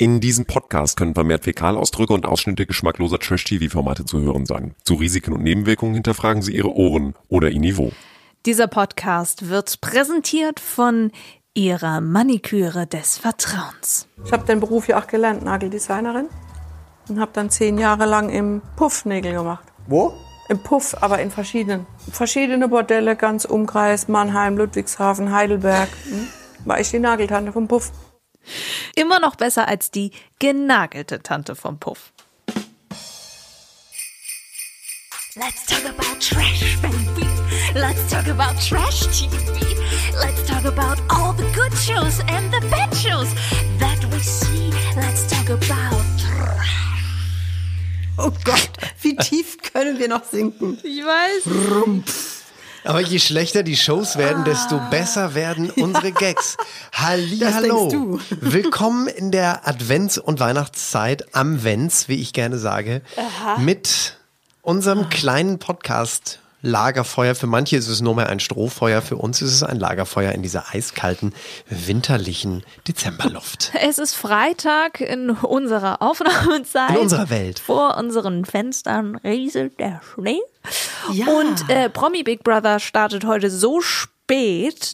In diesem Podcast können vermehrt Fäkalausdrücke und Ausschnitte geschmackloser Trash-TV-Formate zu hören sein. Zu Risiken und Nebenwirkungen hinterfragen Sie Ihre Ohren oder Ihr Niveau. Dieser Podcast wird präsentiert von Ihrer Maniküre des Vertrauens. Ich habe den Beruf ja auch gelernt, Nageldesignerin. Und habe dann zehn Jahre lang im Puff Nägel gemacht. Wo? Im Puff, aber in verschiedenen. Verschiedene Bordelle, ganz Umkreis, Mannheim, Ludwigshafen, Heidelberg. Hm? War ich die Nageltante vom Puff. Immer noch besser als die genagelte Tante vom Puff. Let's talk about trash, baby. Let's talk about trash TV. Let's talk about all the good shows and the bad shows that we see. Let's talk about trash. Oh Gott, wie tief können wir noch sinken? Ich weiß. Aber je schlechter die Shows werden, desto besser werden unsere Gags. Halli, Das hallo. du. Willkommen in der Advents- und Weihnachtszeit am Vents, wie ich gerne sage, mit unserem kleinen Podcast Lagerfeuer. Für manche ist es nur mehr ein Strohfeuer, für uns ist es ein Lagerfeuer in dieser eiskalten, winterlichen Dezemberluft. Es ist Freitag in unserer Aufnahmezeit. In unserer Welt. Vor unseren Fenstern rieselt der Schnee. Ja. Und äh, Promi Big Brother startet heute so spät,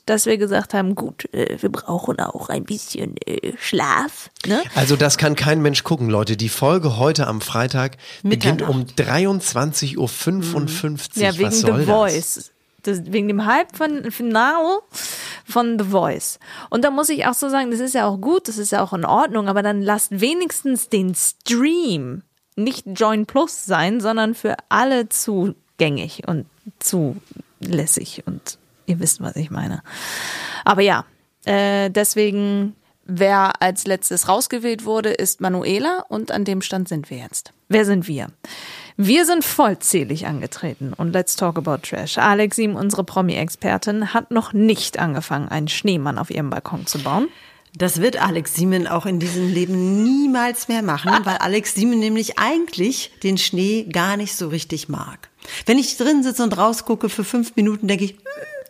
dass wir gesagt haben, gut, äh, wir brauchen auch ein bisschen äh, Schlaf. Ne? Also das kann kein Mensch gucken, Leute. Die Folge heute am Freitag beginnt um 23.55 Uhr. Ja, wegen Was soll The das? Voice. Das, wegen dem Hype von Finale von The Voice. Und da muss ich auch so sagen, das ist ja auch gut, das ist ja auch in Ordnung, aber dann lasst wenigstens den Stream nicht Join Plus sein, sondern für alle zugängig und zulässig und ihr wisst, was ich meine. Aber ja, äh, deswegen, wer als letztes rausgewählt wurde, ist Manuela und an dem Stand sind wir jetzt. Wer sind wir? Wir sind vollzählig angetreten und let's talk about trash. Alex Sim, unsere Promi-Expertin, hat noch nicht angefangen, einen Schneemann auf ihrem Balkon zu bauen. Das wird Alex Siemen auch in diesem Leben niemals mehr machen, weil Alex Siemen nämlich eigentlich den Schnee gar nicht so richtig mag. Wenn ich drin sitze und rausgucke für fünf Minuten, denke ich,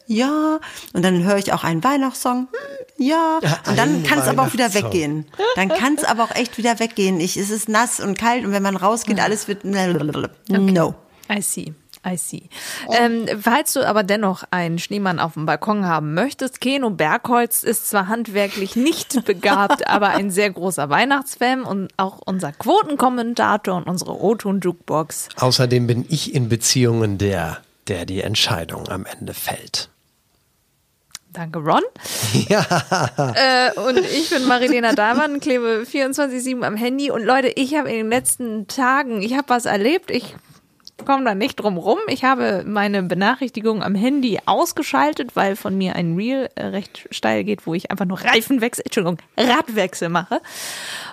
ja. Und dann höre ich auch einen Weihnachtssong, hm, ja. Und dann kann es aber auch wieder weggehen. Dann kann es aber auch echt wieder weggehen. Ich, es ist nass und kalt und wenn man rausgeht, alles wird no. I see. I see. Ähm, falls du aber dennoch einen Schneemann auf dem Balkon haben möchtest, Keno Bergholz ist zwar handwerklich nicht begabt, aber ein sehr großer Weihnachtsfan und auch unser Quotenkommentator und unsere O-Ton-Jukebox. Außerdem bin ich in Beziehungen der, der die Entscheidung am Ende fällt. Danke, Ron. Äh, und ich bin Marilena Dahlmann, klebe 24-7 am Handy. Und Leute, ich habe in den letzten Tagen, ich habe was erlebt. Ich komme da nicht drum rum. Ich habe meine Benachrichtigung am Handy ausgeschaltet, weil von mir ein Reel äh, recht steil geht, wo ich einfach nur Reifenwechsel, Entschuldigung, Radwechsel mache.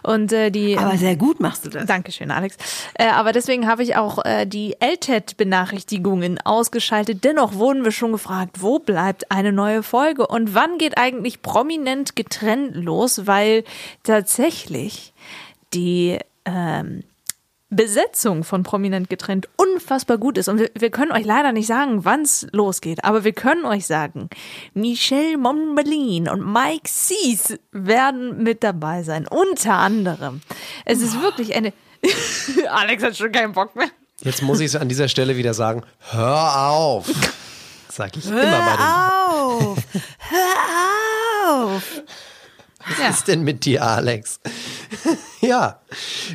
Und äh, die Aber sehr gut machst du das. Dankeschön, Alex. Äh, aber deswegen habe ich auch äh, die LTED-Benachrichtigungen ausgeschaltet. Dennoch wurden wir schon gefragt, wo bleibt eine neue Folge und wann geht eigentlich prominent getrennt los, weil tatsächlich die ähm, Besetzung von Prominent getrennt unfassbar gut ist. Und wir, wir können euch leider nicht sagen, wann es losgeht, aber wir können euch sagen, Michelle Monbelin und Mike Sees werden mit dabei sein. Unter anderem. Es ist wirklich eine. Alex hat schon keinen Bock mehr. Jetzt muss ich es an dieser Stelle wieder sagen, hör auf. Sag ich immer bei den Auf! Hör auf! Was ist denn mit dir, Alex? ja,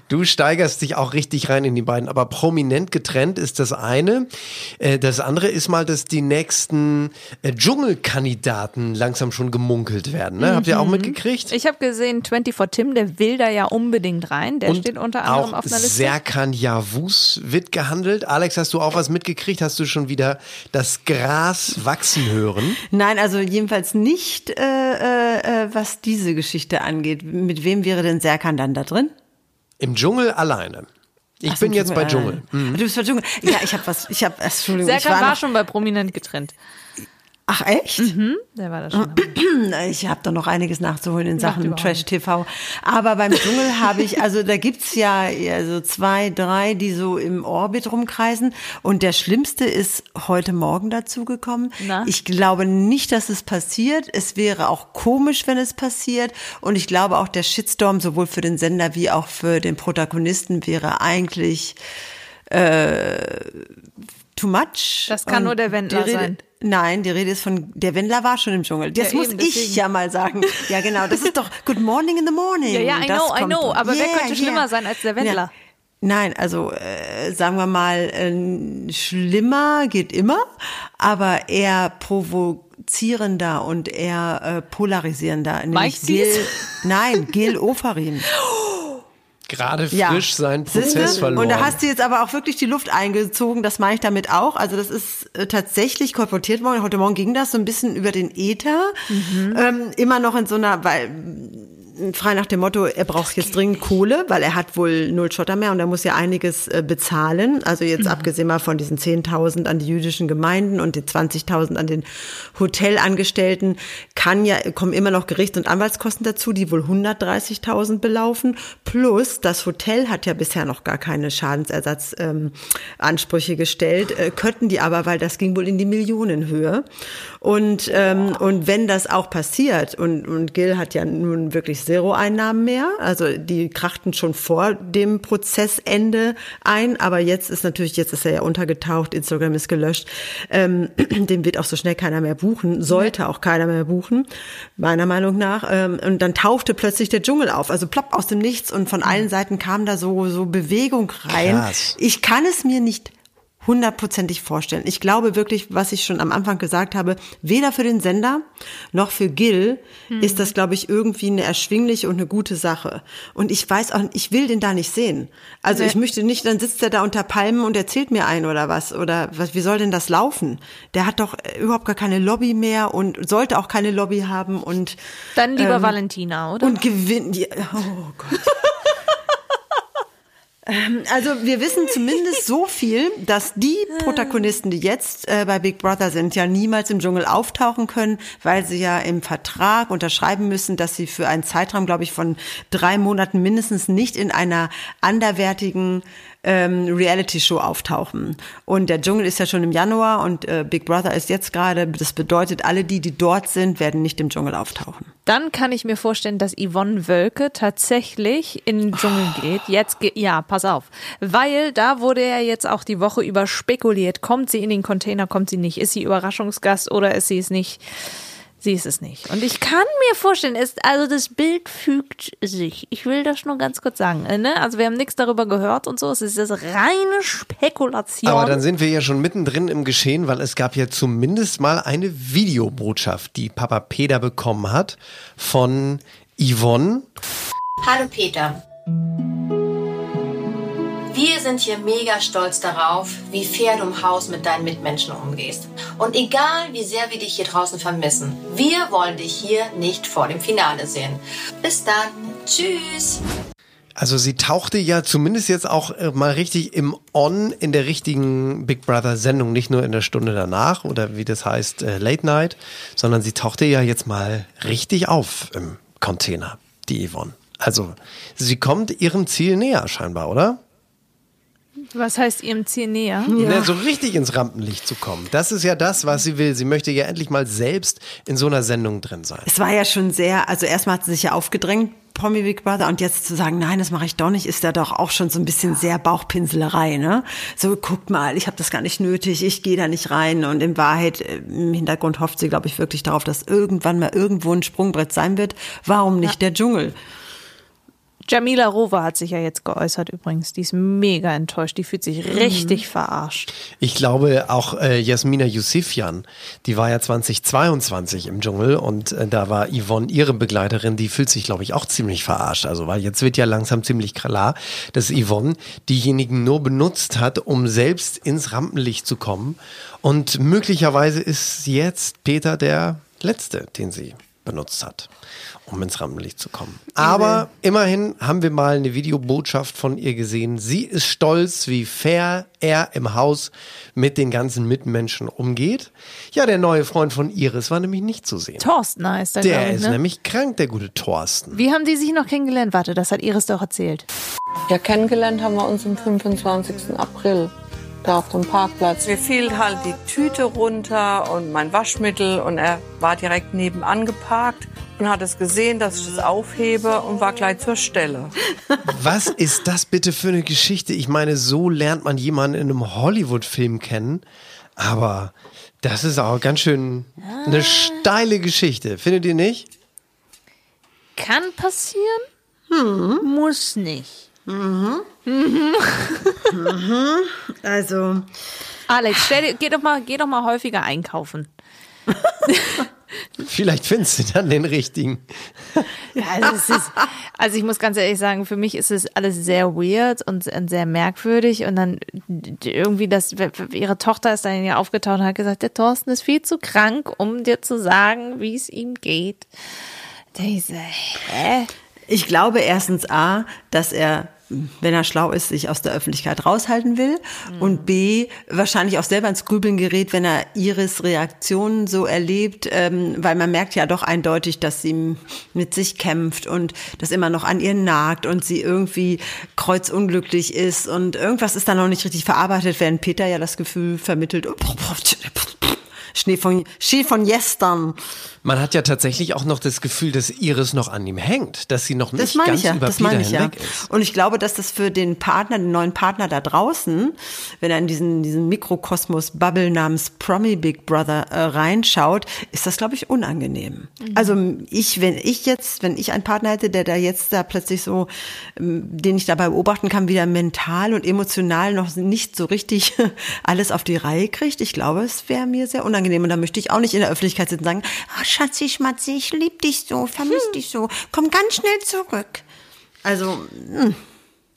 du steigerst dich auch richtig rein in die beiden, aber prominent getrennt ist das eine. Äh, Das andere ist mal, dass die nächsten äh, Dschungelkandidaten langsam schon gemunkelt werden. Ne? Habt ihr auch mitgekriegt? Ich habe gesehen, 24 Tim, der will da ja unbedingt rein. Der steht unter anderem auch auf einer Liste. Serkan Yavuz wird gehandelt. Alex, hast du auch was mitgekriegt? Hast du schon wieder das Gras wachsen hören? Nein, also jedenfalls nicht, äh, äh, äh, was diese Geschichte angeht. Mit wem wäre denn Serkan dann da drin? Im Dschungel alleine. Ich Ach bin jetzt bei äh, Dschungel. Mhm. Du bist bei Dschungel. Ja, ich habe was, ich habe, Entschuldigung, ich Serkan war, war noch, schon bei Prominent getrennt. Ach echt? Der war da schon. Ich habe da noch einiges nachzuholen in Sachen überhaupt Trash TV. Aber beim Dschungel habe ich, also da gibt's ja also zwei, drei, die so im Orbit rumkreisen. Und der schlimmste ist heute Morgen dazugekommen. Ich glaube nicht, dass es passiert. Es wäre auch komisch, wenn es passiert. Und ich glaube auch, der Shitstorm sowohl für den Sender wie auch für den Protagonisten wäre eigentlich äh, too much. Das kann nur der Wendler sein. Nein, die Rede ist von, der Wendler war schon im Dschungel. Das Ja, muss eben, ich ja mal sagen. Ja, genau. Das ist doch Good Morning in the Morning. Ja, ja, I Das know, I know. Aber wer könnte schlimmer sein als der Wendler? Ja. Nein, also äh, sagen wir mal, äh, schlimmer geht immer, aber eher provozierender und eher äh, polarisierender. Mike? Gil, nein, Gil Ofarim. Gerade Ja. frisch seinen? Prozess verloren. Und da hast du jetzt aber auch wirklich die Luft eingezogen, das meine ich damit auch. Also das ist äh, tatsächlich kolportiert worden. Heute Morgen ging das so ein bisschen über den Äther. Ähm, immer noch in so einer, weil frei nach dem Motto, er braucht jetzt dringend Kohle, weil er hat wohl null Schotter mehr und er muss ja einiges äh, bezahlen. Also jetzt abgesehen mal von diesen 10.000 an die jüdischen Gemeinden und den 20.000 an den Hotelangestellten, kann ja, kommen immer noch Gerichts- und Anwaltskosten dazu, die wohl 130.000 belaufen. Plus, das Hotel hat ja bisher noch gar keine Schadensersatzansprüche ähm, gestellt, äh, könnten die aber, weil das ging wohl in die Millionenhöhe. Und, ähm, und wenn das auch passiert, und, und Gil hat ja nun wirklich Zero-Einnahmen mehr, also die krachten schon vor dem Prozessende ein, aber jetzt ist natürlich, jetzt ist er ja untergetaucht, Instagram ist gelöscht, ähm, dem wird auch so schnell keiner mehr buchen, sollte auch keiner mehr buchen, meiner Meinung nach. Ähm, und dann tauchte plötzlich der Dschungel auf, also plopp aus dem Nichts und von allen Seiten kam da so, so Bewegung rein. Krass. Ich kann es mir nicht hundertprozentig vorstellen. Ich glaube wirklich, was ich schon am Anfang gesagt habe, weder für den Sender noch für Gil ist das, glaube ich, irgendwie eine erschwingliche und eine gute Sache. Und ich weiß auch, ich will den da nicht sehen. Also ich möchte nicht, dann sitzt er da unter Palmen und erzählt mir ein oder was. Oder was, wie soll denn das laufen? Der hat doch äh, überhaupt gar keine Lobby mehr und sollte auch keine Lobby haben und Dann lieber Ähm, Valentina, oder? und gewinnt. Ja, oh Gott. Ähm, Also wir wissen zumindest so viel, dass die Protagonisten, die jetzt äh, bei Big Brother sind, ja niemals im Dschungel auftauchen können, weil sie ja im Vertrag unterschreiben müssen, dass sie für einen Zeitraum, glaube ich, von drei Monaten mindestens nicht in einer anderwertigen ähm, Reality-Show auftauchen. Und der Dschungel ist ja schon im Januar und äh, Big Brother ist jetzt gerade. Das bedeutet, alle die, die dort sind, werden nicht im Dschungel auftauchen. Dann kann ich mir vorstellen, dass Yvonne Wölke tatsächlich in den Dschungel geht. Jetzt, ge ja, pass auf. Weil da wurde ja jetzt auch die Woche über spekuliert. Kommt sie in den Container, kommt sie nicht? Ist sie Überraschungsgast oder ist sie es nicht? Sie ist es nicht. Und ich kann mir vorstellen, ist, also das Bild fügt sich. Ich will das nur ganz kurz sagen. äh, Ne? Also wir haben nichts darüber gehört und so. Es ist das reine Spekulation. Aber dann sind wir ja schon mittendrin im Geschehen, weil es gab ja zumindest mal eine Videobotschaft, die Papa Peter bekommen hat von Yvonne. Hallo Peter. Sind hier mega stolz darauf, wie fair du im Haus mit deinen Mitmenschen umgehst. Und egal, wie sehr wir dich hier draußen vermissen, wir wollen dich hier nicht vor dem Finale sehen. Bis dann. Tschüss. Also sie tauchte ja zumindest jetzt auch äh, mal richtig im On in der richtigen Big Brother Sendung, nicht nur in der Stunde danach oder wie das heißt äh, Late Night, sondern sie tauchte ja jetzt mal richtig auf im Container, die Yvonne. Also sie kommt ihrem Ziel näher scheinbar, oder? Was heißt ihrem Ziel näher? Ja. so richtig ins Rampenlicht zu kommen. Das ist ja das, was sie will. Sie möchte ja endlich mal selbst in so einer Sendung drin sein. Es war ja schon sehr, also erstmal hat sie sich ja aufgedrängt, Promi Big Brother, und jetzt zu sagen, nein, das mache ich doch nicht, ist ja doch auch schon so ein bisschen sehr Bauchpinselerei, ne? So, guck mal, ich habe das gar nicht nötig, ich gehe da nicht rein. Und in Wahrheit, im Hintergrund hofft sie, glaube ich, wirklich darauf, dass irgendwann mal irgendwo ein Sprungbrett sein wird. Warum nicht der Dschungel? Jamila Rover hat sich ja jetzt geäußert übrigens. Die ist mega enttäuscht. Die fühlt sich richtig verarscht. Ich glaube auch äh, Jasmina Yusufian, die war ja 2022 im Dschungel und äh, da war Yvonne ihre Begleiterin, die fühlt sich glaube ich auch ziemlich verarscht. Also weil jetzt wird ja langsam ziemlich klar, dass Yvonne diejenigen nur benutzt hat, um selbst ins Rampenlicht zu kommen und möglicherweise ist jetzt Peter der Letzte, den sie benutzt hat, um ins Rampenlicht zu kommen. Aber immerhin haben wir mal eine Videobotschaft von ihr gesehen. Sie ist stolz, wie fair er im Haus mit den ganzen Mitmenschen umgeht. Ja, der neue Freund von Iris war nämlich nicht zu sehen. Thorsten heißt er, Der ich, ist ne? nämlich krank, der gute Thorsten. Wie haben die sich noch kennengelernt? Warte, das hat Iris doch erzählt. Ja, kennengelernt haben wir uns am 25. April. Da auf dem Parkplatz. Mir fiel halt die Tüte runter und mein Waschmittel und er war direkt nebenan geparkt und hat es gesehen, dass ich das aufhebe und war gleich zur Stelle. Was ist das bitte für eine Geschichte? Ich meine, so lernt man jemanden in einem Hollywood-Film kennen. Aber das ist auch ganz schön eine steile Geschichte. Findet ihr nicht? Kann passieren, muss nicht. Also, Alex, stell dir, geh, doch mal, geh doch mal häufiger einkaufen. Vielleicht findest du dann den richtigen. Also, es ist, also ich muss ganz ehrlich sagen, für mich ist es alles sehr weird und und sehr merkwürdig. Und dann irgendwie das, ihre Tochter ist dann ja aufgetaucht und hat gesagt, der Thorsten ist viel zu krank, um dir zu sagen, wie es ihm geht. So, hä? ich glaube erstens A, dass er, wenn er schlau ist, sich aus der Öffentlichkeit raushalten will. Und B, wahrscheinlich auch selber ins Grübeln gerät, wenn er Iris Reaktionen so erlebt, ähm, weil man merkt ja doch eindeutig, dass sie mit sich kämpft und das immer noch an ihr nagt und sie irgendwie kreuzunglücklich ist und irgendwas ist da noch nicht richtig verarbeitet, während Peter ja das Gefühl vermittelt, Schnee von, Schnee von gestern. Man hat ja tatsächlich auch noch das Gefühl, dass Iris noch an ihm hängt, dass sie noch Das nicht meine ganz ich ja, über das Peter meine ich ja. hinweg ist. Und ich glaube, dass das für den Partner, den neuen Partner da draußen, wenn er in diesen, diesen Mikrokosmos-Bubble namens Promi Big Brother äh, reinschaut, ist das, glaube ich, unangenehm. Also ich, wenn ich jetzt, wenn ich einen Partner hätte, der da jetzt da plötzlich so, ähm, den ich dabei beobachten kann, wieder mental und emotional noch nicht so richtig alles auf die Reihe kriegt, ich glaube, es wäre mir sehr unangenehm. Und da möchte ich auch nicht in der Öffentlichkeit sitzen und sagen, ah, Schatzi, Schmatzi, ich lieb dich so, vermiss dich so, komm ganz schnell zurück. Also,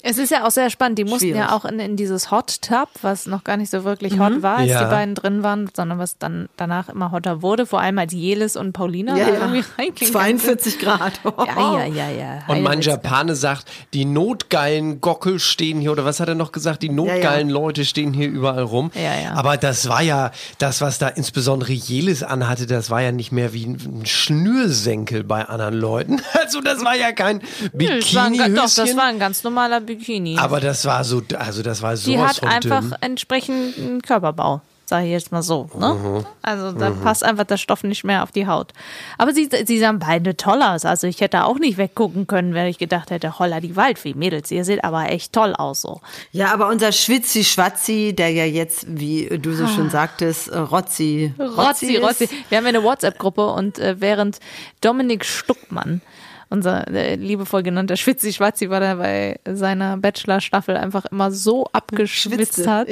Es ist ja auch sehr spannend. Die mussten Schwierig. ja auch in, in dieses Hot Tub, was noch gar nicht so wirklich hot war, als Ja. die beiden drin waren, sondern was dann danach immer hotter wurde. Vor allem als Jelis und Paulina ja, da ja. irgendwie reingingen. 42 Grad. Ja, ja, ja, ja. Und mein. Japaner sagt, die notgeilen Gockel stehen hier, oder was hat er noch gesagt? Die notgeilen Leute stehen hier überall rum. Ja, ja. Aber das war ja, das, was da insbesondere Jelis anhatte, das war ja nicht mehr wie ein Schnürsenkel bei anderen Leuten. Also das war ja kein ga- doch, das Bikini-Höschen. war ein ganz normaler Bikini. Aber das war so, also das war sowas die hat von einfach dünn. entsprechenden Körperbau, sage ich jetzt mal so. Ne? Mhm. Also da passt einfach der Stoff nicht mehr auf die Haut. Aber sie, sie sahen beide toll aus. Also ich hätte auch nicht weggucken können, wenn ich gedacht hätte, holla die Waldfee, Mädels, ihr seht aber echt toll aus so. Ja, aber unser Schwitzi-Schwatzi, der ja jetzt, wie du so schön sagtest, äh, Rotzi, Rotzi, ist. Rotzi. Wir haben ja eine WhatsApp-Gruppe und äh, während Dominik Stuckmann, unser äh, liebevoll genannter Schwitzi-Schwatzi, war da bei seiner Bachelor-Staffel einfach immer so abgeschwitzt Schwitze, hat.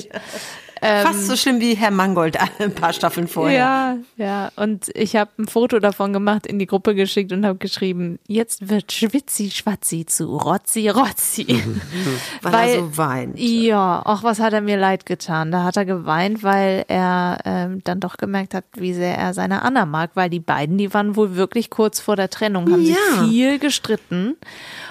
Fast so schlimm wie Herr Mangold ein paar Staffeln vorher. Ja, ja. Und ich habe ein Foto davon gemacht, in die Gruppe geschickt und habe geschrieben, jetzt wird Schwitzi Schwatzi zu Rotzi Rotzi. Weil er so weint. Ja, auch was hat er mir leid getan. Da hat er geweint, weil er ähm, dann doch gemerkt hat, wie sehr er seine Anna mag, weil die beiden, die waren wohl wirklich kurz vor der Trennung, haben Ja. sich viel gestritten.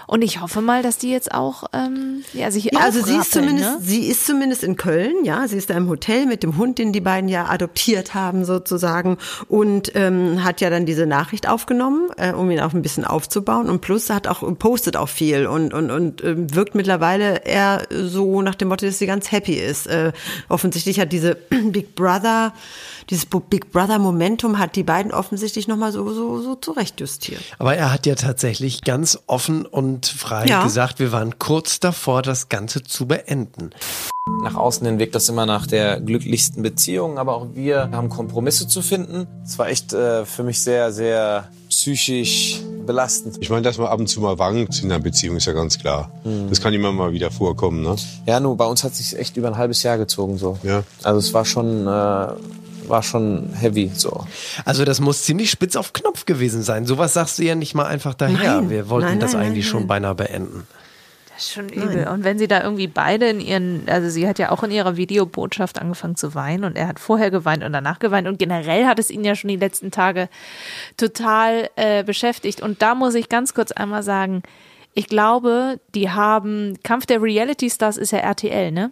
Und ich hoffe mal, dass die jetzt auch ähm, ja, sich Ja, also sie ist zumindest, ne? sie ist zumindest in Köln, ja, sie ist da im Hotel mit dem Hund, den die beiden ja adoptiert haben sozusagen und ähm, hat ja dann diese Nachricht aufgenommen, äh, um ihn auch ein bisschen aufzubauen und plus hat auch postet auch viel und und und ähm, wirkt mittlerweile eher so nach dem Motto, dass sie ganz happy ist. Äh, offensichtlich hat diese Big Brother, dieses Big Brother Momentum hat die beiden offensichtlich noch mal so so so zurechtjustiert. Aber er hat ja tatsächlich ganz offen und frei Ja. gesagt, wir waren kurz davor, das Ganze zu beenden. Nach außen hin wirkt das immer nach der glücklichsten Beziehung, aber auch wir haben Kompromisse zu finden. Es war echt äh, für mich sehr, sehr psychisch belastend. Ich meine, dass man ab und zu mal wankt in einer Beziehung, ist ja ganz klar. Das kann immer mal wieder vorkommen, ne? Ja, nur bei uns hat sich echt über ein halbes Jahr gezogen so. Ja. Also es war schon, äh, war schon heavy so. Also das muss ziemlich spitz auf Knopf gewesen sein. Sowas sagst du ja nicht mal einfach daher. Nein. wir wollten Nein, das nein, eigentlich nein, schon beinahe beenden. Das ist schon übel. Und wenn sie da irgendwie beide in ihren, also sie hat ja auch in ihrer Videobotschaft angefangen zu weinen und er hat vorher geweint und danach geweint und generell hat es ihn ja schon die letzten Tage total äh, beschäftigt. Und da muss ich ganz kurz einmal sagen, ich glaube, die haben, Kampf der Reality Stars ist ja RTL, ne?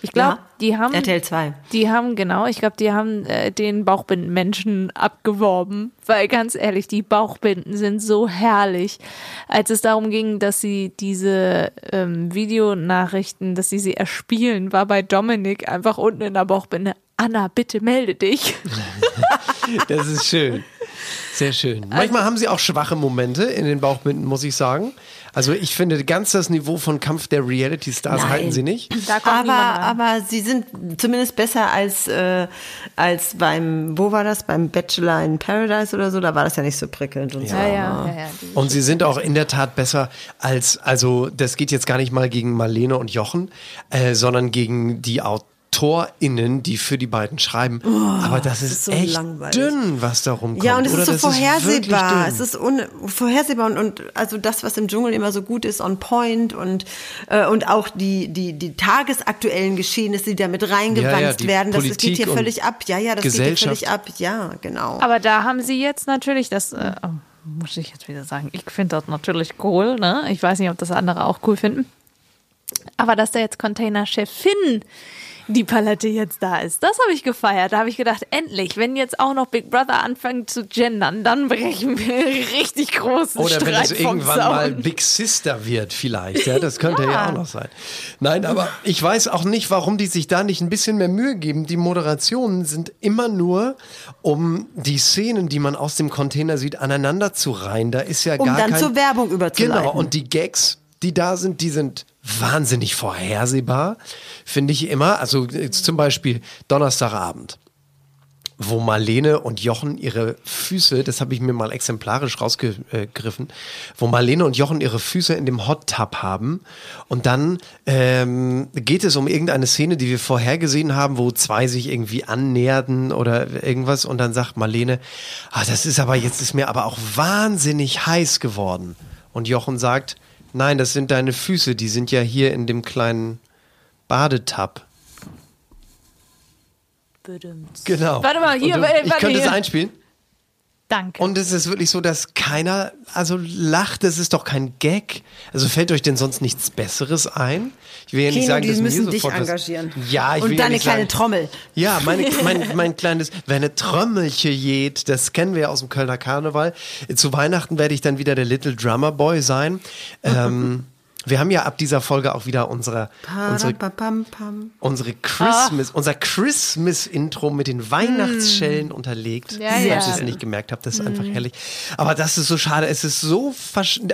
Ich glaube, Ja. die haben. RTL 2. Die haben, genau, ich glaube, die haben äh, den Bauchbindenmenschen abgeworben, weil ganz ehrlich, die Bauchbinden sind so herrlich. Als es darum ging, dass sie diese ähm, Videonachrichten, dass sie sie erspielen, war bei Dominik einfach unten in der Bauchbinde, Anna, bitte melde dich. Das ist schön. Sehr schön. Manchmal haben sie auch schwache Momente in den Bauchbinden, muss ich sagen. Also ich finde, ganz das Niveau von Kampf der Reality Stars Nein. halten sie nicht. Da kommt Aber, aber sie sind zumindest besser als, äh, als beim, wo war das? Beim Bachelor in Paradise oder so, da war das ja nicht so prickelnd und so. ja, ja, ja, ja. Und sie sind auch in der Tat besser als, also das geht jetzt gar nicht mal gegen Marlene und Jochen, äh, sondern gegen die AutorInnen, die für die beiden schreiben. Aber das ist, ist so echt langweilig. dünn, was da rumkommt. Ja, und es Oder ist so das vorhersehbar. dünn. es ist un vorhersehbar und, und also das, was im Dschungel immer so gut ist, on point und, äh, und auch die, die, die tagesaktuellen Geschehnisse, die da mit reingewanzt Ja, ja, werden, das Politik geht hier völlig ab. Ja, ja, das geht Gesellschaft. hier völlig ab. Ja, genau. Aber da haben sie jetzt natürlich das, äh, oh, muss ich jetzt wieder sagen, ich finde das natürlich cool, ne? Ich weiß nicht, ob das andere auch cool finden. Aber dass da jetzt Container-Chefin die Palette jetzt da ist, das habe ich gefeiert. Da habe ich gedacht, endlich, wenn jetzt auch noch Big Brother anfängt zu gendern, dann brechen wir richtig großen Oder wenn Streit es vom irgendwann Zaun. mal Big Sister wird, vielleicht. Ja, das könnte ja. Ja. auch noch sein. Nein, aber ich weiß auch nicht, warum die sich da nicht ein bisschen mehr Mühe geben. Die Moderationen sind immer nur, um die Szenen, die man aus dem Container sieht, aneinander zu reihen. Da ist ja um gar dann kein... zur Werbung überzuleiten. Genau, und die Gags, die da sind, die sind wahnsinnig vorhersehbar, finde ich immer. Also jetzt zum Beispiel Donnerstagabend wo Marlene und Jochen ihre Füße, das habe ich mir mal exemplarisch rausgegriffen, wo Marlene und Jochen ihre Füße in dem Hot Tub haben und dann ähm, geht es um irgendeine Szene, die wir vorher gesehen haben, wo zwei sich irgendwie annäherten oder irgendwas und dann sagt Marlene, ah, das ist aber jetzt ist mir aber auch wahnsinnig heiß geworden und Jochen sagt, nein, das sind deine Füße, die sind ja hier in dem kleinen Badetab. Genau. Warte mal, hier, äh, ich warte könnte es hier. einspielen. Danke. Und es ist wirklich so, dass keiner, also lacht, das ist doch kein Gag. Also fällt euch denn sonst nichts Besseres ein? Ich will ja nicht Kino, sagen, die dass müssen mir dich engagieren. Was, ja, ich Und will ja deine nicht kleine sagen, Trommel. Ja, meine, mein, mein kleines, wer eine Trommelche jät, das kennen wir ja aus dem Kölner Karneval. Zu Weihnachten werde ich dann wieder der Little Drummer Boy sein. Ähm, wir haben ja ab dieser Folge auch wieder unsere, unsere unsere Christmas, unser Christmas-Intro mit den Weihnachtsschellen unterlegt. Ja, Falls ja. ihr es nicht gemerkt habt, das ist einfach herrlich. Aber das ist so schade. Es ist so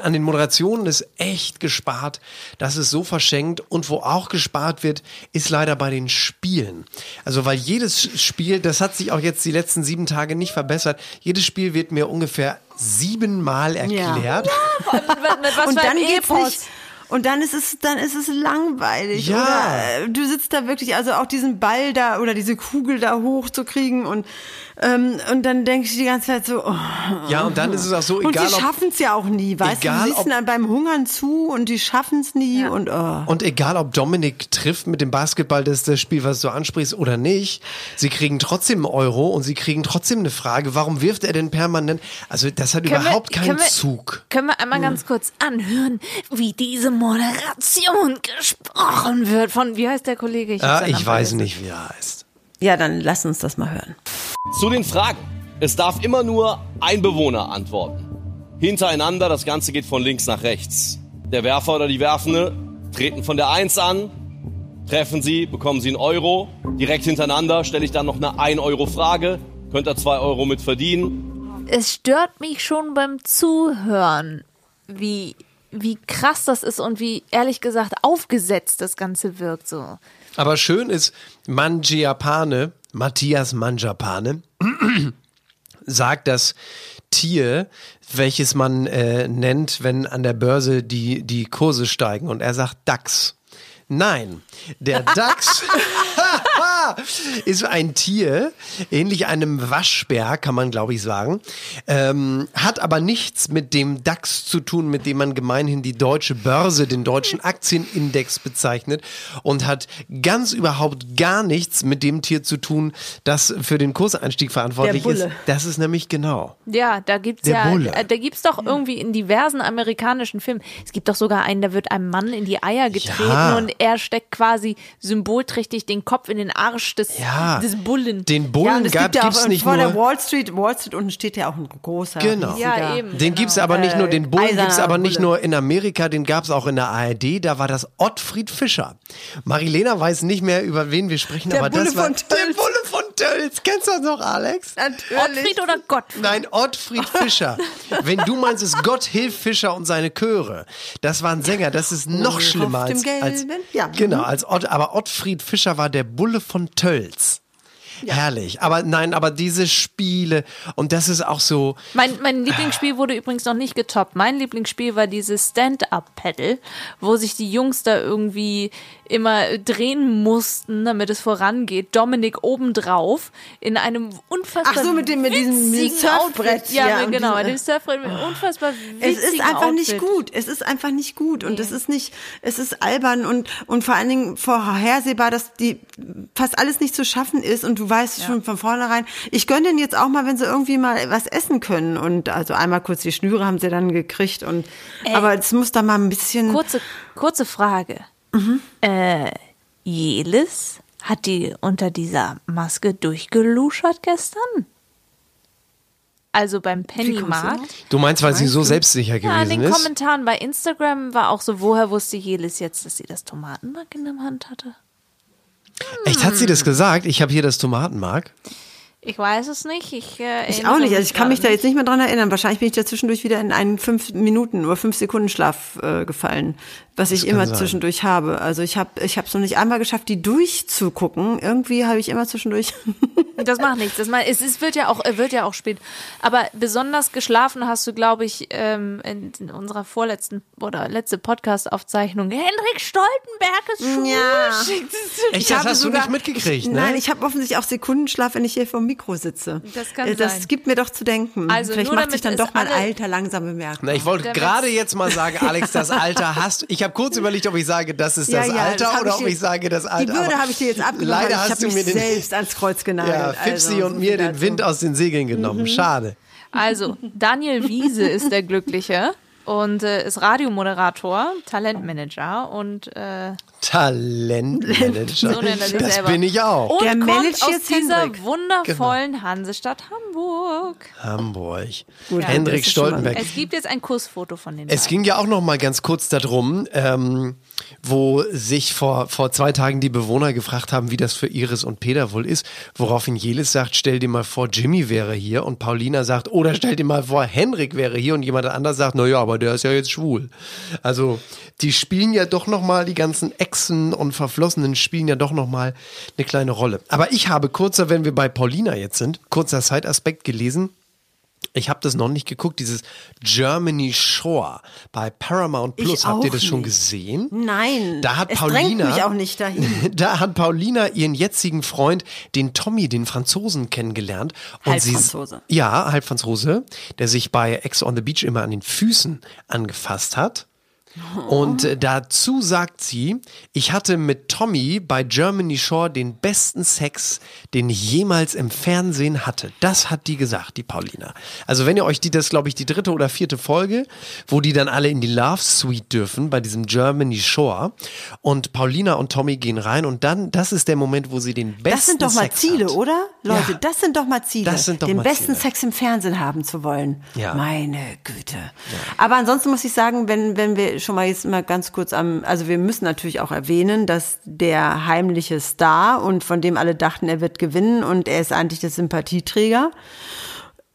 an den Moderationen ist echt gespart. Das ist so verschenkt. Und wo auch gespart wird, ist leider bei den Spielen. Also weil jedes Spiel, das hat sich auch jetzt die letzten sieben Tage nicht verbessert. Jedes Spiel wird mir ungefähr siebenmal erklärt. Was und für dann ein geht's nicht. Und dann ist es, dann ist es langweilig. Ja. Oder äh, du sitzt da wirklich, also auch diesen Ball da oder diese Kugel da hochzukriegen und ähm, und dann denke ich die ganze Zeit so, oh. Ja, und dann ist es auch so, und egal sie ob schaffen es ja auch nie, weißt du? egal, Du siehst ob- dann beim Hungern zu und die schaffen es nie und oh. Und egal, ob Dominik trifft mit dem Basketball, das ist das Spiel, was du ansprichst, oder nicht, sie kriegen trotzdem einen Euro und sie kriegen trotzdem eine Frage, warum wirft er denn permanent? Also das hat Können wir- überhaupt keinen können wir- Zug. Können wir einmal ganz kurz anhören, wie diese Moderation gesprochen wird von, wie heißt der Kollege? Ja, seinen ich weiß nicht, wie er heißt. Ja, dann lass uns das mal hören. Zu den Fragen. Es darf immer nur ein Bewohner antworten. Hintereinander, das Ganze geht von links nach rechts. Der Werfer oder die Werfende treten von der 1 an, treffen sie, bekommen sie einen Euro. Direkt hintereinander stelle ich dann noch eine 1-Euro-Frage, könnt ihr 2 Euro mit verdienen. Es stört mich schon beim Zuhören, wie, wie krass das ist und wie, ehrlich gesagt, aufgesetzt das Ganze wirkt so. Aber schön ist, Mangiapane, Matthias Mangiapane, sagt das Tier, welches man äh, nennt, wenn an der Börse die, die Kurse steigen. Und er sagt DAX. Nein, der Dachs ist ein Tier, ähnlich einem Waschbär, kann man glaube ich sagen, ähm, hat aber nichts mit dem DAX zu tun, mit dem man gemeinhin die deutsche Börse, den deutschen Aktienindex bezeichnet und hat ganz überhaupt gar nichts mit dem Tier zu tun, das für den Kurseinstieg verantwortlich ist. Das ist nämlich genau. Ja, da gibt's Der ja, Bulle. äh, da gibt's doch irgendwie in diversen amerikanischen Filmen. Es gibt doch sogar einen, da wird einem Mann in die Eier getreten Ja. und er steckt quasi symbolträchtig den Kopf in den Arsch des, Ja. des Bullen. Den Ja, Bullen es gab, gibt ja gibt's auch nicht vor der nur. Wall Street, Wall Street unten steht ja auch ein großer. Genau. Ja, eben. Den gibt's aber nicht nur, den Bullen Eiserner gibt's aber nicht Bulle. nur in Amerika, den gab's auch in der ARD, da war das Ottfried Fischer. Marilena weiß nicht mehr, über wen wir sprechen, Der aber Bulle das war von der. Bulle Tölz. Kennst du das noch, Alex? Ottfried oder Gottfried? Nein, Ottfried Fischer. Wenn du meinst, es ist Gott hilf Fischer und seine Chöre. Das war ein Sänger, das ist noch schlimmer auf dem als, als ja. genau, als Ott, aber Ottfried Fischer war der Bulle von Tölz. Herrlich. Aber nein, aber diese Spiele und das ist auch so, Mein, mein Lieblingsspiel wurde übrigens noch nicht getoppt. Mein Lieblingsspiel war dieses Stand-Up-Pedal, wo sich die Jungs da irgendwie immer drehen mussten, damit es vorangeht. Dominik obendrauf in einem unfassbar Ach so, mit dem- mit diesem Surfbrett. Ja, ja, genau, diesem- dem Surfbrett mit unfassbar Es ist einfach nicht Outfit. gut. Es ist einfach nicht gut. Und es ist nicht, es ist albern und, und vor allen Dingen vorhersehbar, dass die fast alles nicht zu schaffen ist und du weißt schon von vornherein, ich gönne denen jetzt auch mal, wenn sie irgendwie mal was essen können. Und also einmal kurz die Schnüre haben sie dann gekriegt und, aber es muss da mal ein bisschen. Kurze, kurze Frage. Mhm. Äh, Jelis, hat die unter dieser Maske durchgeluschert gestern? Also beim Pennymarkt? du meinst, weil sie so selbstsicher Ja, in gewesen den ist? Kommentaren bei Instagram war auch so, woher wusste Jelis jetzt, dass sie das Tomatenmark in der Hand hatte? Echt, hat sie das gesagt? Ich habe hier das Tomatenmark. Ich weiß es nicht. Ich, äh, Ich auch nicht. Also ich kann mich da jetzt nicht mehr dran erinnern. Wahrscheinlich bin ich da zwischendurch wieder in einen fünf Minuten oder fünf Sekunden Schlaf äh, gefallen, was ich kann immer sein. zwischendurch habe. Also ich habe ich habe es noch nicht einmal geschafft, die durchzugucken. Irgendwie habe ich immer zwischendurch. Das macht nichts. Das macht, es ist, wird, ja auch, äh, wird ja auch spät. Aber besonders geschlafen hast du, glaube ich, ähm, in, in unserer vorletzten oder letzte Podcast-Aufzeichnung. Henrik Stoltenberg ist schwul. Ja. Es- Echt, das hast du nicht mitgekriegt, ne? Nein, ich habe offensichtlich auch Sekundenschlaf, wenn ich hier vom Mikro sitze. Das kann Äh, Das sein. gibt mir doch zu denken. Also Vielleicht nur macht sich dann damit doch mein Alter langsam bemerkbar. Na, ich wollte gerade jetzt mal sagen, Alex, das Alter hast du. Ich habe kurz überlegt, ob ich sage, das ist Ja, das ja, Alter das oder ich ob ich sage, das Alter. Die Würde habe ich dir jetzt abgenommen. Leider hast habe du mich mir den selbst ans Kreuz genagelt. ja, Fipsi Also, und mir den dazu. Wind aus den Segeln genommen. Schade. Also, Daniel Wiese ist der Glückliche und äh, ist Radiomoderator, Talentmanager und äh, Talentmanager. So nennt er sich das selber. bin ich auch. Und Der kommt aus jetzt dieser Hendrik. wundervollen Hansestadt Hamburg. Hamburg. Gut, Hendrik schon mal- Stoltenberg. Es gibt jetzt ein Kursfoto von den Es beiden. ging ja auch noch mal ganz kurz darum, ähm, wo sich vor, vor zwei Tagen die Bewohner gefragt haben, wie das für Iris und Peter wohl ist, woraufhin Jelis sagt, stell dir mal vor, Jimmy wäre hier und Paulina sagt, oder stell dir mal vor, Henrik wäre hier und jemand anders sagt, na ja, aber der ist ja jetzt schwul. Also, die spielen ja doch noch mal, die ganzen Exen und Verflossenen spielen ja doch noch mal eine kleine Rolle. Aber ich habe kurzer, wenn wir bei Paulina jetzt sind, kurzer Zeitaspekt gelesen, ich habe das noch nicht geguckt, dieses Germany Shore bei Paramount Plus. Habt ihr das schon nicht. gesehen? Nein. Da hat es Paulina mich auch nicht dahin. Da hat Paulina ihren jetzigen Freund, den Tommy, den Franzosen, kennengelernt. Und sie- Halbfranzose. Ja, Halbfranzose, der sich bei Ex on the Beach immer an den Füßen angefasst hat. Und äh, dazu sagt sie, ich hatte mit Tommy bei Germany Shore den besten Sex, den ich jemals im Fernsehen hatte. Das hat die gesagt, die Paulina. Also wenn ihr euch die, das ist, glaube ich die dritte oder vierte Folge, wo die dann alle in die Love Suite dürfen bei diesem Germany Shore und Paulina und Tommy gehen rein und dann, das ist der Moment, wo sie den besten Das sind doch mal Sex Ziele, hat. oder? Leute, Ja. das sind doch mal Ziele. Das sind doch Den mal besten Ziele. Sex im Fernsehen haben zu wollen. Ja. Meine Güte. Aber ansonsten muss ich sagen, wenn, wenn wir schon mal jetzt mal ganz kurz am, also wir müssen natürlich auch erwähnen, dass der heimliche Star und von dem alle dachten, er wird gewinnen und er ist eigentlich der Sympathieträger,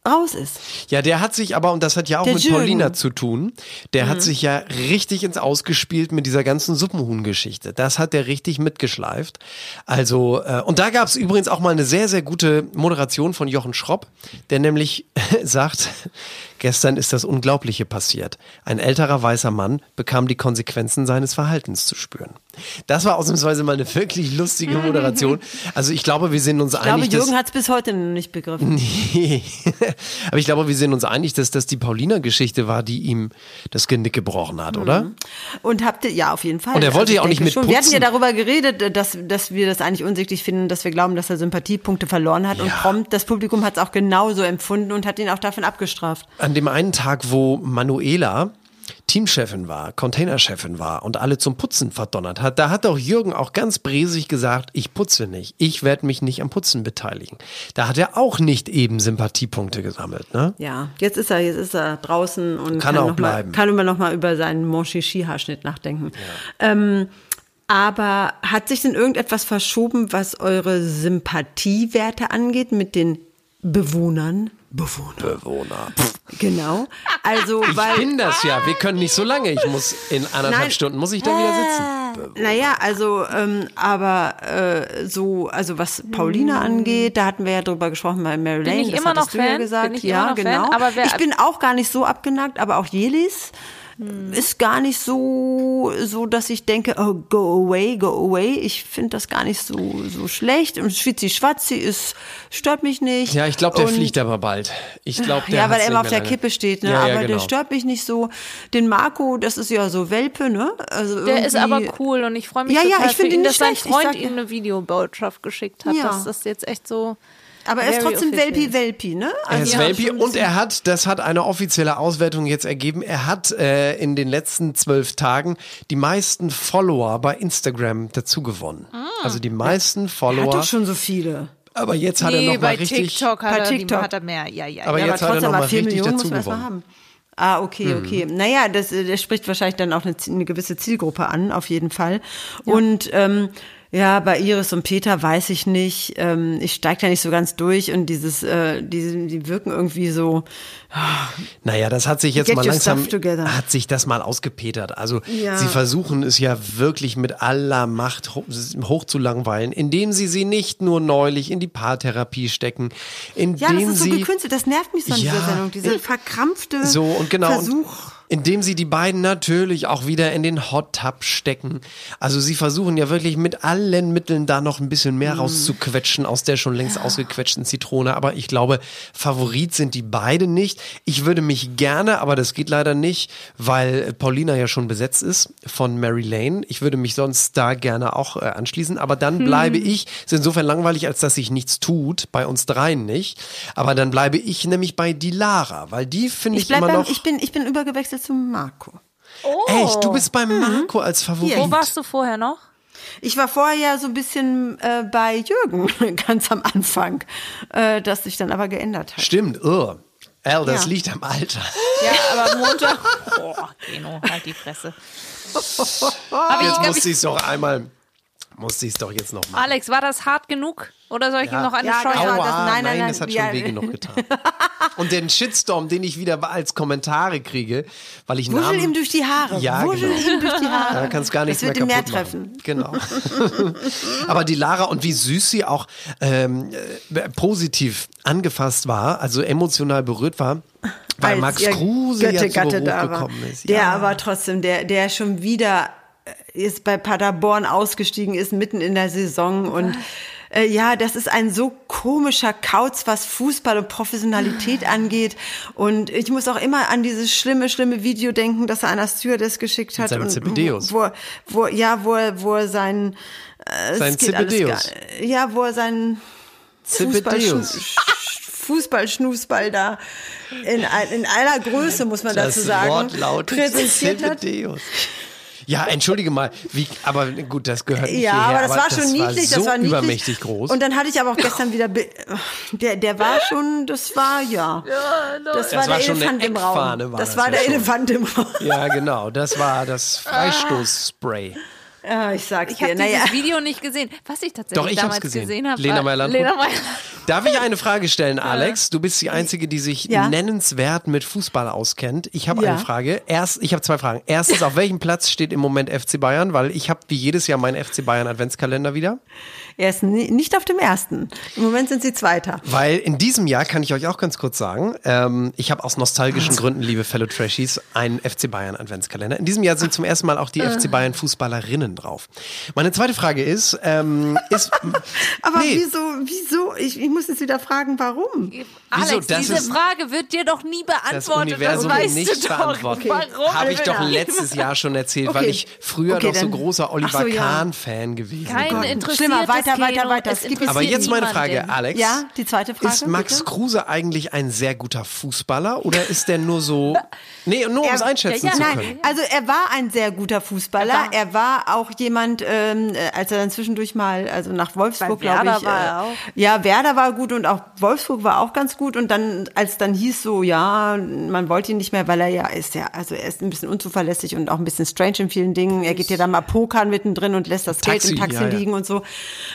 raus ist. Ja, der hat sich aber, und das hat ja auch Der mit Jürgen. Paulina zu tun, der Mhm. hat sich ja richtig ins Ausgespielt mit dieser ganzen Suppenhuhn-Geschichte. Das hat der richtig mitgeschleift. Also, äh, und da gab es übrigens auch mal eine sehr, sehr gute Moderation von Jochen Schropp, der nämlich sagt, Gestern ist das Unglaubliche passiert. Ein älterer weißer Mann bekam die Konsequenzen seines Verhaltens zu spüren. Das war ausnahmsweise mal eine wirklich lustige Moderation. Also ich glaube, wir sind uns Ich glaube, einig, dass Jürgen hat es bis heute noch nicht begriffen. Nee. Aber ich glaube, wir sind uns einig, dass das die Paulina-Geschichte war, die ihm das Genick gebrochen hat, oder? Und habt ihr, ja, auf jeden Fall. Und er wollte ich ja auch nicht mit schon. Wir hatten ja darüber geredet, dass, dass wir das eigentlich unsichtlich finden, dass wir glauben, dass er Sympathiepunkte verloren hat. Und prompt, das Publikum hat es auch genauso empfunden und hat ihn auch davon abgestraft. An dem einen Tag, wo Manuela Teamchefin war, Containerchefin war und alle zum Putzen verdonnert hat, da hat doch Jürgen auch ganz bresig gesagt, ich putze nicht, ich werde mich nicht am Putzen beteiligen. Da hat er auch nicht eben Sympathiepunkte gesammelt, ne? Ja, jetzt ist er, jetzt ist er draußen und Kann kann, auch noch mal, bleiben. kann immer noch mal über seinen Monchichi-Haarschnitt nachdenken. Ähm, aber hat sich denn irgendetwas verschoben, was eure Sympathiewerte angeht mit den Bewohnern? Bewohner. Bewohner. Genau. Also, weil. Ich bin das ja. Wir können nicht so lange. Ich muss in anderthalb Nein. Stunden muss ich da wieder sitzen. Naja, also, ähm, aber äh, so, also was Paulina angeht, da hatten wir ja drüber gesprochen bei Mary Lane. ich das immer noch hattest du ja Fan? gesagt. Bin ich ja, immer noch Fan? genau. Aber wer- ich bin auch gar nicht so abgenagt, aber auch Jelis ist gar nicht so, so, dass ich denke, oh, go away, go away. Ich finde das gar nicht so, so schlecht. Und Schwitzi Schwatzi ist, stört mich nicht. Ja, ich glaube, der Und- fliegt aber bald. Ich glaube, der ja, weil er immer auf der Kippe steht, ne? Ja, ja, aber genau. der stört mich nicht so. Den Marco, das ist ja so Welpe, ne? Also Der ist aber cool und ich freue mich Ja, ja, total ich finde für ihn ihn, nicht dass sein schlecht. Ich Freund sag ja- ihm eine Videobotschaft geschickt hat. Ja. dass das jetzt echt so. Aber er ist trotzdem Welpi Welpi, ne? Er ist ja, Welpi und er hat, das hat eine offizielle Auswertung jetzt ergeben, er hat äh, in den letzten zwölf Tagen die meisten Follower bei Instagram dazu gewonnen. Also die meisten Er hat Follower. doch schon so viele. aber jetzt hat er nee, noch mal bei richtig. TikTok hat, Bei er, TikTok. hat er mehr. Ja, ja. Aber ja. jetzt hat er trotzdem noch mal aber vier richtig Millionen dazu muss man erstmal gewonnen. haben. Ah, okay, okay. Naja, das, äh, das spricht wahrscheinlich dann auch eine, eine gewisse Zielgruppe an, auf jeden Fall. Und ähm, ja, bei Iris und Peter weiß ich nicht. Ähm, ich steige da nicht so ganz durch und dieses, äh, die, die wirken irgendwie so. Naja, das hat sich jetzt mal langsam, hat sich das mal ausgepetert. Also Ja. sie versuchen es ja wirklich mit aller Macht ho hoch zu langweilen, indem sie sie nicht nur neulich in die Paartherapie stecken, indem Ja, das ist so sie gekünstelt. Das nervt mich so an Ja. dieser Sendung. Diese verkrampfte So, und genau. Versuch. Und indem sie die beiden natürlich auch wieder in den Hot Tub stecken. Also sie versuchen ja wirklich mit allen Mitteln da noch ein bisschen Mhm. mehr rauszuquetschen aus der schon längst ausgequetschten Zitrone. Aber ich glaube, Favorit sind die beiden nicht. Ich würde mich gerne, aber das geht leider nicht, weil Paulina ja schon besetzt ist von Mary Lane. Ich würde mich sonst da gerne auch äh, anschließen. Aber dann bleibe Hm. ich, ist insofern langweilig, als dass sich nichts tut, bei uns dreien nicht. Aber dann bleibe ich nämlich bei Dilara, weil die finde ich, Ich, immer beim, noch. ich, bin, ich bin übergewechselt zum Marco. Echt, du bist beim Marco als Favorit. Wo warst du vorher noch? Ich war vorher ja so ein bisschen äh, bei Jürgen ganz am Anfang, äh, das sich dann aber geändert hat. Stimmt, oh. Al, das Ja. liegt am Alter. Ja, aber Montag. Boah, Geno, halt die Fresse. Aber ich Jetzt glaub, musste ich, ich es doch einmal, musste ich es doch jetzt noch machen. Alex, war das hart genug? Oder soll ich ihm noch eine Ja, Scheu genau. Aua, das- nein, nein, nein, nein, das hat ja. schon weh genug getan. Und den Shitstorm, den ich wieder als Kommentare kriege, weil ich Wuschel Namen... ihm durch die Haare. Ja, Wuschel genau. ihm durch die Haare. Da kannst gar nichts das wird mehr ihn mehr kaputt treffen. machen. Genau. Aber die Lara und wie süß sie auch ähm, äh, positiv angefasst war, also emotional berührt war, weil Als Max Kruse ja Götte zu Gatte Beruf da war. gekommen ist. Der ja. aber trotzdem, der, der schon wieder ist bei Paderborn ausgestiegen ist, mitten in der Saison und äh, ja, das ist ein so komischer Kauz, was Fußball und Professionalität angeht. Und ich muss auch immer an dieses schlimme, schlimme Video denken, das er einer Stewardess geschickt hat. seinem und. Wo, wo, ja, wo, er- wo er sein, äh, Sein gar- Ja, wo er seinen Zebedeus. Fußball-Schnusball da in, in aller Größe, muss man dazu sagen, Wort lautet präsentiert hat. Ja, entschuldige mal, wie, aber gut, das gehört nicht Ja, hierher, aber das war schon niedlich, so das war niedlich. übermächtig groß. Und dann hatte ich aber auch gestern wieder, der, der war schon, das war, ja. Das war Das war der Elefant im Raum. war das das war ja der schon. Elefant im Raum. ja, genau, das war das Freistoßspray. Ja, ich sag's Ich habe dir. dieses Naja. Video nicht gesehen. Was ich tatsächlich Doch, ich hab's damals gesehen. gesehen habe. Lena Meyer Darf ich eine Frage stellen, Alex? Du bist die Einzige, die sich Ja. nennenswert mit Fußball auskennt. Ich habe Ja. eine Frage. Erst, ich habe zwei Fragen. Erstens, auf welchem Platz steht im Moment FC Bayern? Weil ich habe wie jedes Jahr meinen FC Bayern Adventskalender wieder. Er ist ni- nicht auf dem ersten. Im Moment sind sie Zweiter. Weil in diesem Jahr kann ich euch auch ganz kurz sagen, ähm, ich habe aus nostalgischen Gründen, liebe Fellow Trashies, einen FC Bayern Adventskalender. In diesem Jahr sind zum ersten Mal auch die FC Bayern Fußballerinnen drauf. Meine zweite Frage ist, ähm, ist Aber Nee. wieso, wieso? Ich, ich muss jetzt wieder fragen, warum? Alex, das diese ist- Frage wird dir doch nie beantwortet. das Universum das weißt nicht du doch. beantworten. Warum? Habe ich doch letztes Jahr schon erzählt, weil Okay. ich früher Okay, noch so großer Oliver so, ja. Kahn-Fan gewesen bin. Kein interessiert Schlimmer, weiter, weiter, weiter. Es gibt- Aber jetzt meine. Frage, Alex. Ja, die zweite Frage. Ist Max bitte? Kruse eigentlich ein sehr guter Fußballer oder ist der nur so. Nee, nur um es einschätzen ja, zu nein, können. Also er war ein sehr guter Fußballer. Er war, auch jemand, ähm, äh, als er dann zwischendurch mal, also nach Wolfsburg, glaube ich. war äh, er auch. Ja, Werder war gut und auch Wolfsburg war auch ganz gut. Und dann, als dann hieß so, ja, man wollte ihn nicht mehr, weil er ja ist ja, also er ist ein bisschen unzuverlässig und auch ein bisschen strange in vielen Dingen. Er geht ja da mal pokern mittendrin und lässt das Geld im Taxi, Taxi ja, ja. liegen und so.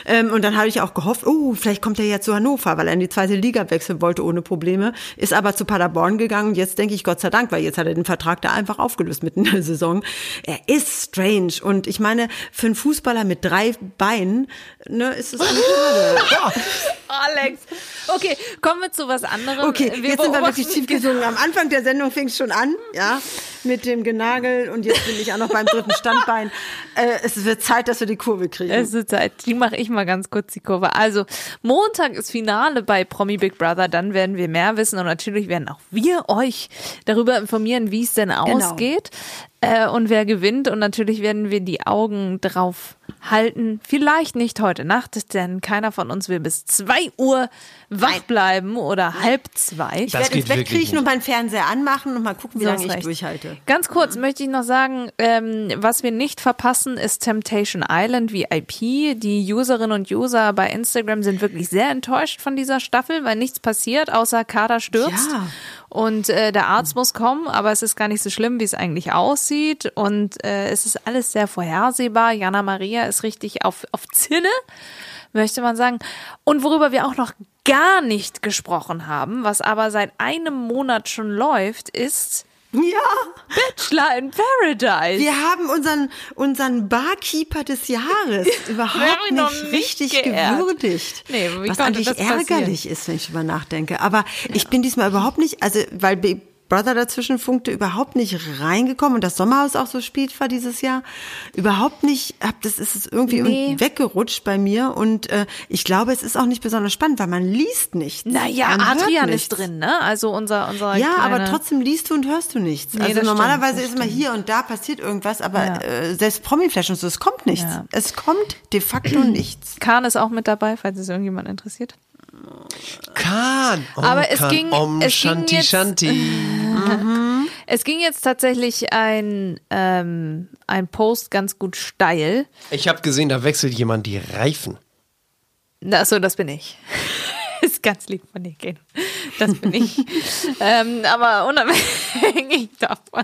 Ähm, und dann habe ich auch gehofft, oh, vielleicht kommt er ja zu Hannover, weil er in die zweite Liga wechseln wollte ohne Probleme. Ist aber zu Paderborn gegangen. Und jetzt denke ich, Gott sei Dank, weil jetzt hat er den Vertrag da einfach aufgelöst mitten in der Saison. Er ist strange. Und ich meine, für einen Fußballer mit drei Beinen, ne, ist es eigentlich schade. Alex. Okay, kommen wir zu was anderem. Okay, jetzt sind wir wirklich tief gesungen. Am Anfang der Sendung fing es schon an, ja, mit dem Genagel und jetzt bin ich auch noch beim dritten Standbein. Äh, es wird Zeit, dass wir die Kurve kriegen. Es ist Zeit. Die mache ich mal ganz kurz die Kurve. Also, Montag ist Finale bei Promi Big Brother. Dann werden wir mehr wissen und natürlich werden auch wir euch darüber informieren, wie es denn ausgeht äh, und wer gewinnt. Und natürlich werden wir die Augen drauf halten. Vielleicht nicht heute Nacht, denn keiner von uns will bis zwei Uhr wach bleiben oder halb zwei. ich werde ins Bett wirklich kriechen und meinen Fernseher anmachen und mal gucken, wie Du lange ich recht. durchhalte. Ganz kurz möchte ich noch sagen, ähm, was wir nicht verpassen, ist Temptation Island VIP. Die Userinnen und User bei Instagram sind wirklich sehr enttäuscht von dieser Staffel, weil nichts passiert, außer Kader stürzt. Ja. Und äh, der Arzt muss kommen, aber es ist gar nicht so schlimm, wie es eigentlich aussieht. Und äh, es ist alles sehr vorhersehbar. Jana Maria ist richtig auf, auf Zinne, möchte man sagen. Und worüber wir auch noch gar nicht gesprochen haben, was aber seit einem Monat schon läuft, ist Ja, Bachelor in Paradise. wir haben unseren, unseren Barkeeper des Jahres überhaupt nicht richtig geehrt. gewürdigt. Nee, was eigentlich das passieren? ärgerlich ist, wenn ich drüber nachdenke. Aber ich bin diesmal überhaupt nicht, also weil Brother dazwischen funkte, überhaupt nicht reingekommen und das Sommerhaus auch so spät war dieses Jahr. Überhaupt nicht, hab, das ist es irgendwie Nee. weggerutscht bei mir und äh, ich glaube, es ist auch nicht besonders spannend, weil man liest nichts. Naja, Adrian nichts. ist drin, ne? Also unser, unser Ja, aber trotzdem liest du und hörst du nichts. Nee, also normalerweise stimmt, ist immer hier und da passiert irgendwas, aber Ja. äh, selbst Promiflash und so, es kommt nichts. Ja. Es kommt de facto nichts. Kahn ist auch mit dabei, falls es irgendjemand interessiert. Kahn. Om Aber es Kahn, ging- Om es ging Shanti jetzt- Shanti. Es ging jetzt tatsächlich ein, ähm, ein Post ganz gut steil. Ich habe gesehen, da wechselt jemand die Reifen. Achso, das bin ich. Ist ganz lieb von dir, Ken. Das bin ich. ähm, aber unabhängig davon.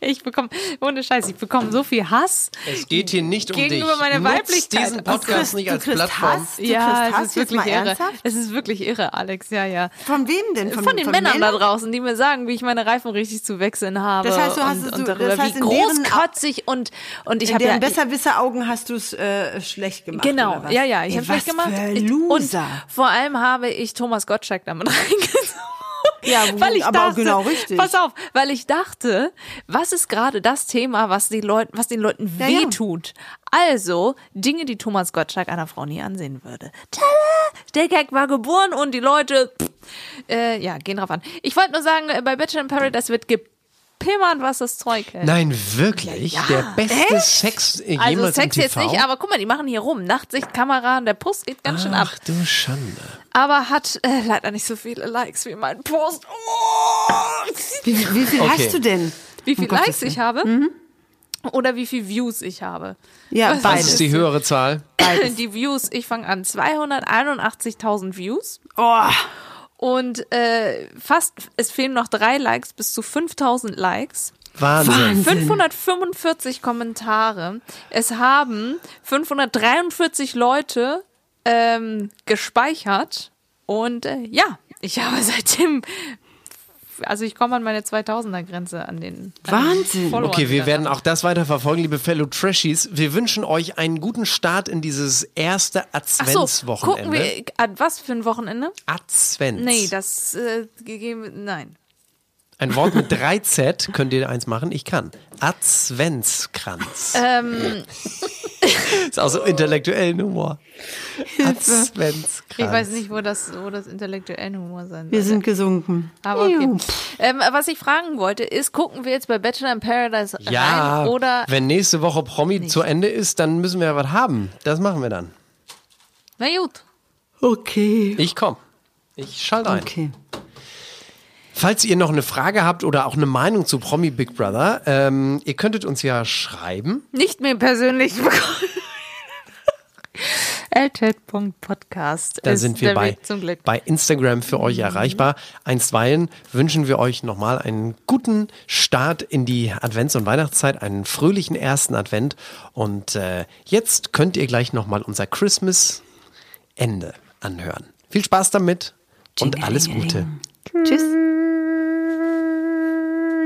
Ich bekomme, ohne Scheiß, ich bekomme so viel Hass. Es geht hier nicht um Gegenüber dich. meiner Nutz Weiblichkeit. diesen Podcast kriegst- nicht als Plattform. Hass? Du ja, es ist wirklich irre. ernsthaft? Es ist wirklich irre, Alex, ja, ja. Von wem denn? Von, den Männern da draußen, die mir sagen, wie ich meine Reifen richtig zu wechseln habe. Das heißt, du hast und, es- und du- darüber, das heißt, wie in großkotzig und, und ich In habe ja, deren Besserwisser-Augen hast du es äh, schlecht gemacht. Genau, oder was? ja, ja, ich habe schlecht was gemacht. Für Ich- Loser. Und vor allem habe ich Thomas Gottschalk damit reingezogen. Ja, gut, weil ich aber dachte, genau richtig. Pass auf, weil ich dachte, was ist gerade das Thema, was die Leute, was den Leuten Ja, ja. wehtut? Also Dinge, die Thomas Gottschalk einer Frau nie ansehen würde. Tada! Der Gag war geboren und die Leute, pff, äh, ja, gehen drauf an. Ich wollte nur sagen, äh, bei Bachelor in Paradise wird gepimmert, was das Zeug hält. Nein, wirklich? Der beste Sex äh, Also jemals Sex im jetzt TV? nicht, aber guck mal, die machen hier rum. Nachtsicht, Kamera, der Puss geht ganz schön ab. Ach du Schande. Aber hat äh, leider nicht so viele Likes wie mein Post. Oh! Wie, wie viel Okay. hast du denn? Wie viele Gottes Likes ich habe? Oder wie viele Views ich habe? Ja, Was beides. ist die höhere Zahl? Die Views, ich fange an, 281.000 Views. Oh, Und äh, fast, es fehlen noch drei Likes bis zu 5000 Likes. Wahnsinn. 545 Kommentare. Es haben 543 Leute ähm, gespeichert. Und äh, ja, ich habe seitdem, also ich komme an meine 2000er Grenze an den Wahnsinn. An den Followern Okay, wir werden auch das weiter verfolgen, liebe Fellow Trashies. Wir wünschen euch einen guten Start in dieses erste Ach so, gucken Adventswochenende. wir, an was für ein Wochenende? Advents. Nee, das äh, gegeben, nein. Ein Wort mit 3Z könnt ihr eins machen. Ich kann. Adventskranz. Ähm, Ist auch so intellektuellen Humor. Adventskranz. ich weiß nicht, wo das, wo das intellektuelle Humor sein Wir soll. sind gesunken. Aber okay. Ähm, was ich fragen wollte, ist, gucken wir jetzt bei Bachelor in Paradise Ja, rein oder wenn nächste Woche Promi zu Ende ist, dann müssen wir ja was haben. Das machen wir dann. na gut. Okay. Ich komm. Ich schalte ein. Okay. Falls ihr noch eine Frage habt oder auch eine Meinung zu Promi Big Brother, ähm, ihr könntet uns ja schreiben. Nicht mehr persönlich LTED.podcast. Da ist sind wir bei, bei Instagram für euch erreichbar. Einstweilen wünschen wir euch nochmal einen guten Start in die Advents- und Weihnachtszeit, einen fröhlichen ersten Advent. Und äh, jetzt könnt ihr gleich nochmal unser Christmas-Ende anhören. Viel Spaß damit und alles Gute. Tschüss